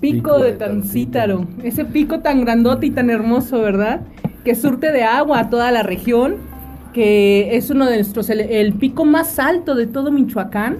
pico, de, Tancítaro. Ese pico tan grandote y tan hermoso, ¿verdad? Que surte de agua a toda la región, que es uno de nuestros, el, pico más alto de todo Michoacán.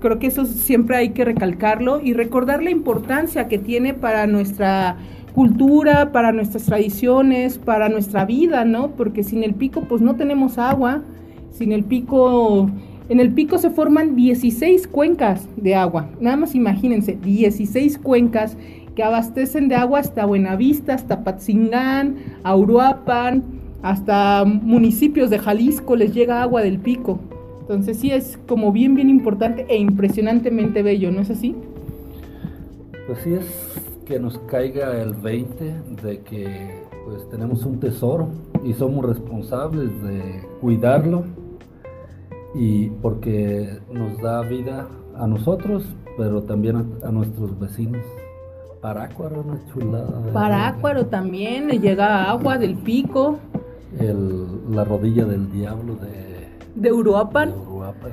Creo que eso siempre hay que recalcarlo y recordar la importancia que tiene para nuestra cultura, para nuestras tradiciones, para nuestra vida, ¿no? Porque sin el pico pues no tenemos agua, sin el pico en el pico se forman 16 cuencas de agua. Nada más imagínense, 16 cuencas que abastecen de agua hasta Buenavista, hasta Patzingán, Auruapan, hasta municipios de Jalisco les llega agua del pico. Entonces sí es como bien, bien importante e impresionantemente bello, ¿no es así? Pues sí es que nos caiga el 20 de que pues tenemos un tesoro y somos responsables de cuidarlo y porque nos da vida a nosotros, pero también a, nuestros vecinos. Parácuaro, una chulada. Parácuaro también, le llega agua del pico. la rodilla del diablo de... De Uruapan.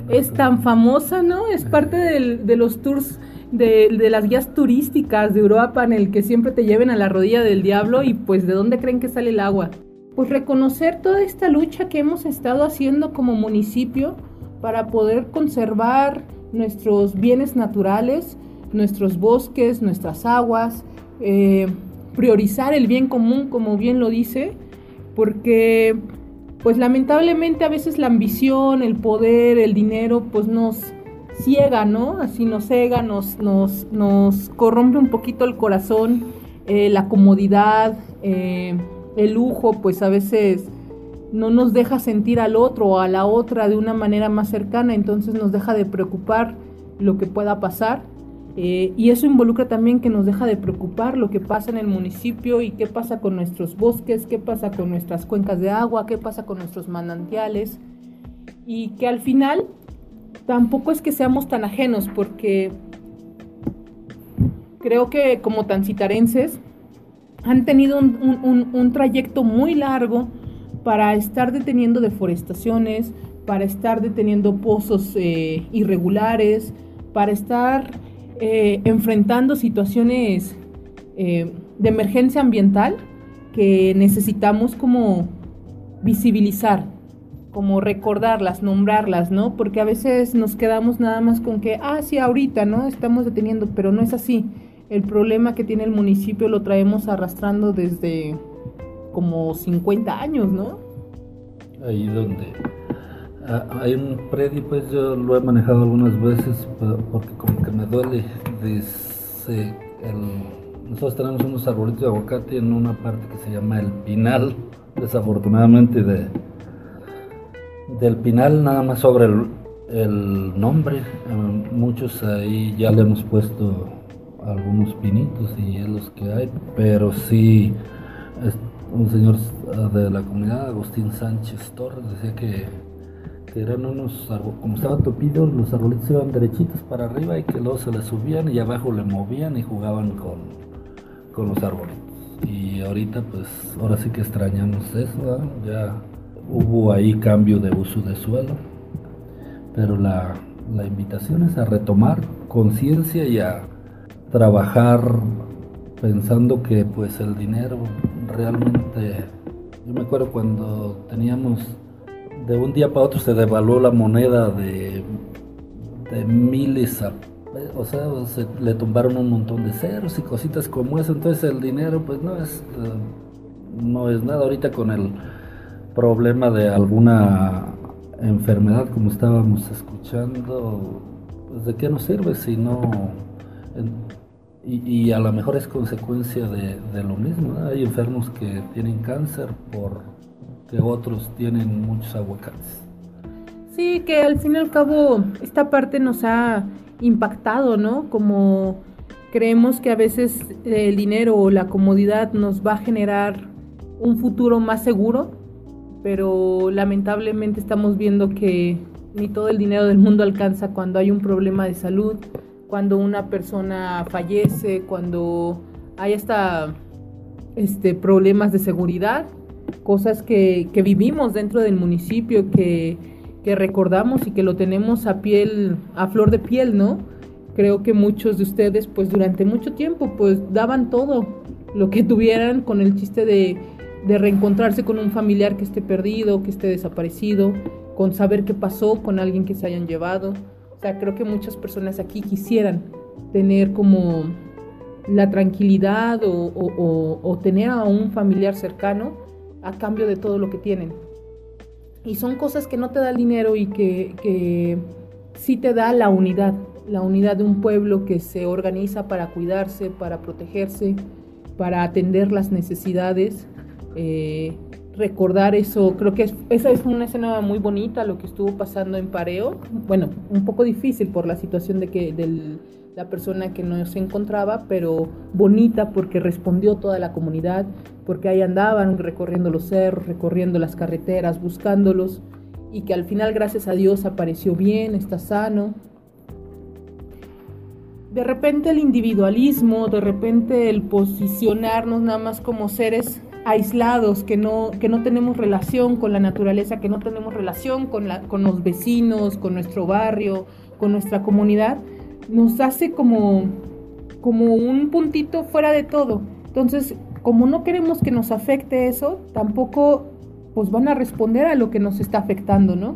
Es tan famosa, ¿no? Es parte de los tours, de, de, las guías turísticas de Uruapan, el que siempre te lleven a la rodilla del diablo y pues ¿de dónde creen que sale el agua? pues reconocer toda esta lucha que hemos estado haciendo como municipio para poder conservar nuestros bienes naturales, nuestros bosques, nuestras aguas, eh, priorizar el bien común, como bien lo dice, porque pues lamentablemente a veces la ambición, el poder, el dinero, pues nos ciega, ¿no? Así nos cega, nos, nos, nos corrompe un poquito el corazón, eh, la comodidad, eh, el lujo pues a veces no nos deja sentir al otro o a la otra de una manera más cercana, entonces nos deja de preocupar lo que pueda pasar. Eh, y eso involucra también que nos deja de preocupar lo que pasa en el municipio y qué pasa con nuestros bosques, qué pasa con nuestras cuencas de agua, qué pasa con nuestros manantiales. Y que al final tampoco es que seamos tan ajenos, porque creo que como tancitarenses han tenido un, trayecto muy largo para estar deteniendo deforestaciones, para estar deteniendo pozos eh, irregulares, para estar eh, enfrentando situaciones eh, de emergencia ambiental que necesitamos como visibilizar, como recordarlas, nombrarlas, ¿no? Porque a veces nos quedamos nada más con que, ah, sí, ahorita, ¿no? Estamos deteniendo, pero no es así el problema que tiene el municipio lo traemos arrastrando desde como 50 años, ¿no? Ahí donde hay un predio, pues yo lo he manejado algunas veces porque como que me duele. Dice, nosotros tenemos unos arbolitos de aguacate en una parte que se llama el Pinal, desafortunadamente de del Pinal nada más sobre el, el nombre. Eh, muchos ahí ya le hemos puesto algunos pinitos y es los que hay, pero sí un señor de la comunidad, Agustín Sánchez Torres, decía que, eran unos árboles, como estaban topidos, los arbolitos iban derechitos para arriba y que luego se les subían y abajo le movían y jugaban con, con los árboles. Y ahorita pues ahora sí que extrañamos eso, ya hubo ahí cambio de uso de suelo, pero la, la invitación es a retomar conciencia y a trabajar pensando que pues el dinero realmente, yo me acuerdo cuando teníamos, de un día para otro se devaluó la moneda de, miles o sea, se, le tumbaron un montón de ceros y cositas como eso, entonces el dinero pues no es, eh, no es nada. Ahorita con el problema de alguna enfermedad como estábamos escuchando, pues de qué nos sirve si no y, a lo mejor es consecuencia de, lo mismo. Hay enfermos que tienen cáncer porque otros tienen muchos aguacates. Sí, que al fin y al cabo esta parte nos ha impactado, ¿no? Como creemos que a veces el dinero o la comodidad nos va a generar un futuro más seguro, pero lamentablemente estamos viendo que ni todo el dinero del mundo alcanza cuando hay un problema de salud, cuando una persona fallece, cuando hay hasta este, problemas de seguridad, cosas que, vivimos dentro del municipio, que, recordamos y que lo tenemos a piel, a flor de piel, ¿no? creo que muchos de ustedes pues durante mucho tiempo pues daban todo lo que tuvieran con el chiste de, de reencontrarse con un familiar que esté perdido, que esté desaparecido, con saber qué pasó con alguien que se hayan llevado. O sea, creo que muchas personas aquí quisieran tener como la tranquilidad o, tener a un familiar cercano a cambio de todo lo que tienen. Y son cosas que no te da el dinero y que, que sí te da la unidad, la unidad de un pueblo que se organiza para cuidarse, para protegerse, para atender las necesidades. Eh, recordar eso, creo que esa es una escena muy bonita, lo que estuvo pasando en Pareo. Bueno, un poco difícil por la situación de que del la persona que no se encontraba, pero bonita porque respondió toda la comunidad, porque ahí andaban recorriendo los cerros, recorriendo las carreteras, buscándolos, y que al final, gracias a Dios, apareció bien, está sano. De repente el individualismo, de repente el posicionarnos nada más como seres aislados, que no, que no tenemos relación con la naturaleza, que no tenemos relación con, la, con los vecinos, con nuestro barrio, con nuestra comunidad, nos hace como, como un puntito fuera de todo. Entonces, como no queremos que nos afecte eso, tampoco pues van a responder a lo que nos está afectando, ¿no?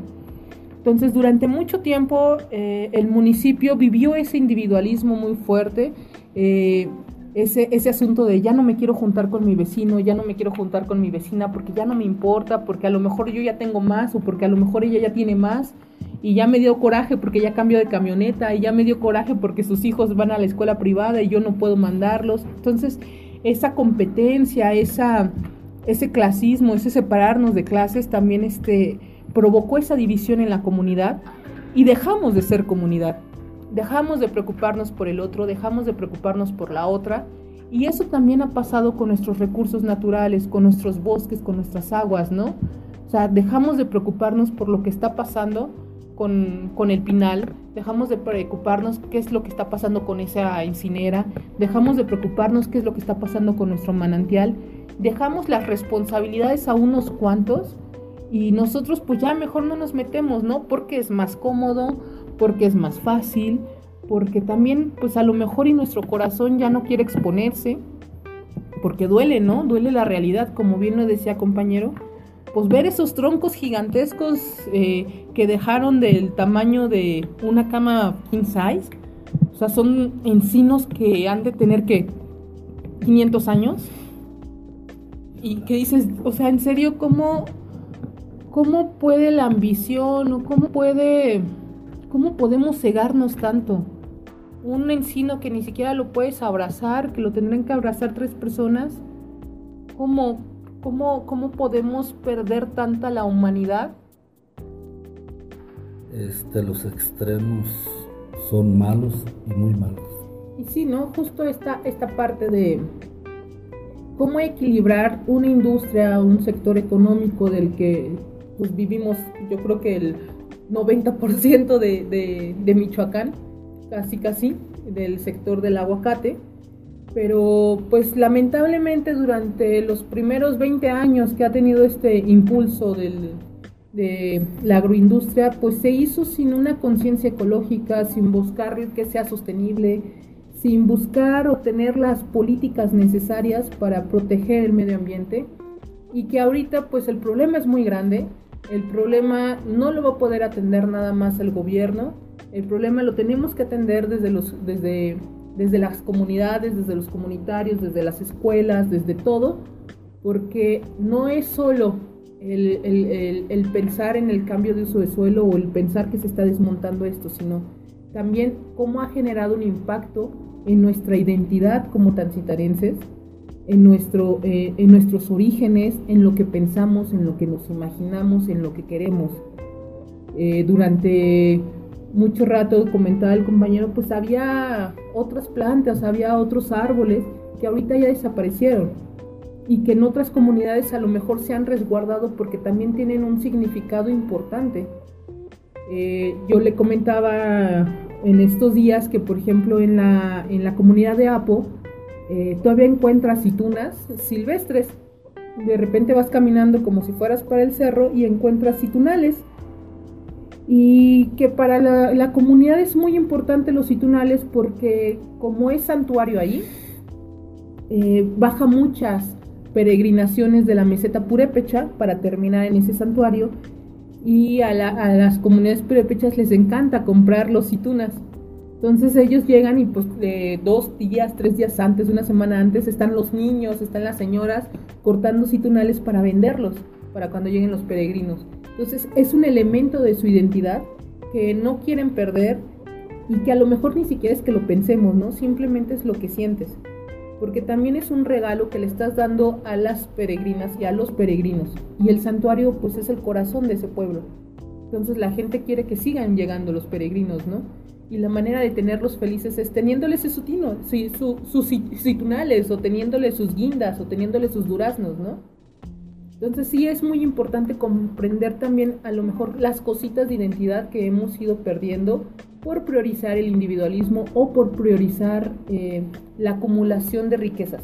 Entonces, durante mucho tiempo eh, el municipio vivió ese individualismo muy fuerte, eh, ese, ese asunto de ya no me quiero juntar con mi vecino, ya no me quiero juntar con mi vecina porque ya no me importa, porque a lo mejor yo ya tengo más o porque a lo mejor ella ya tiene más y ya me dio coraje porque ya cambió de camioneta y ya me dio coraje porque sus hijos van a la escuela privada y yo no puedo mandarlos. Entonces, esa competencia, esa, ese clasismo, ese separarnos de clases también este, provocó esa división en la comunidad y dejamos de ser comunidad. Dejamos de preocuparnos por el otro, dejamos de preocuparnos por la otra. Y eso también ha pasado con nuestros recursos naturales, con nuestros bosques, con nuestras aguas, ¿no? O sea, dejamos de preocuparnos por lo que está pasando con, el pinal, dejamos de preocuparnos qué es lo que está pasando con esa incinera, dejamos de preocuparnos qué es lo que está pasando con nuestro manantial, dejamos las responsabilidades a unos cuantos y nosotros pues ya mejor no nos metemos, ¿no? Porque es más cómodo, porque es más fácil, porque también pues a lo mejor y nuestro corazón ya no quiere exponerse, porque duele, ¿no? Duele la realidad, como bien lo decía compañero pues ver esos troncos gigantescos eh, que dejaron del tamaño de una cama king size. O sea, son encinos que han de tener que 500 años. Y que dices, o sea, en serio, ¿cómo, cómo puede la ambición o cómo puede, cómo podemos cegarnos tanto? Un encino que ni siquiera lo puedes abrazar, que lo tendrán que abrazar tres personas. ¿Cómo, ¿Cómo, ¿Cómo podemos perder tanta la humanidad? Este, los extremos son malos y muy malos. Y sí, ¿no? Justo esta, esta parte de cómo equilibrar una industria, un sector económico del que pues, vivimos, yo creo que el 90% de, de, de Michoacán, casi casi, del sector del aguacate. Pero pues lamentablemente durante los primeros 20 años que ha tenido este impulso de la agroindustria, pues se hizo sin una conciencia ecológica, sin buscar que sea sostenible, sin buscar obtener las políticas necesarias para proteger el medio ambiente. Y que ahorita pues el problema es muy grande, el problema no lo va a poder atender nada más el gobierno, el problema lo tenemos que atender desde desde desde las comunidades, desde los comunitarios, desde las escuelas, desde todo, porque no es solo el, pensar en el cambio de uso de suelo o el pensar que se está desmontando esto, sino también cómo ha generado un impacto en nuestra identidad como tancitarenses, en, nuestro, eh, en nuestros orígenes, en lo que pensamos, en lo que nos imaginamos, en lo que queremos. Eh, durante mucho rato comentaba el compañero, pues había otras plantas, había otros árboles que ahorita ya desaparecieron y que en otras comunidades a lo mejor se han resguardado porque también tienen un significado importante. Eh, yo le comentaba en estos días que, por ejemplo, en la, en la comunidad de Apo, eh, todavía encuentras citunas silvestres. De repente vas caminando como si fueras para el cerro y encuentras citunales y que para la, comunidad es muy importante los itunales porque como es santuario ahí, eh, baja muchas peregrinaciones de la meseta purépecha para terminar en ese santuario y a, las comunidades purépechas les encanta comprar los itunas. Entonces ellos llegan y pues dos días, tres días antes, una semana antes, están los niños, están las señoras cortando citunales para venderlos, para cuando lleguen los peregrinos. Entonces es un elemento de su identidad que no quieren perder y que a lo mejor ni siquiera es que lo pensemos, ¿no? Simplemente es lo que sientes. Porque también es un regalo que le estás dando a las peregrinas y a los peregrinos. Y el santuario pues es el corazón de ese pueblo. Entonces la gente quiere que sigan llegando los peregrinos, ¿no? Y la manera de tenerlos felices es teniéndoles sus, sus citunales o teniéndoles sus guindas o teniéndoles sus duraznos, ¿no? Entonces sí es muy importante comprender también a lo mejor las cositas de identidad que hemos ido perdiendo por priorizar el individualismo o por priorizar eh, la acumulación de riquezas.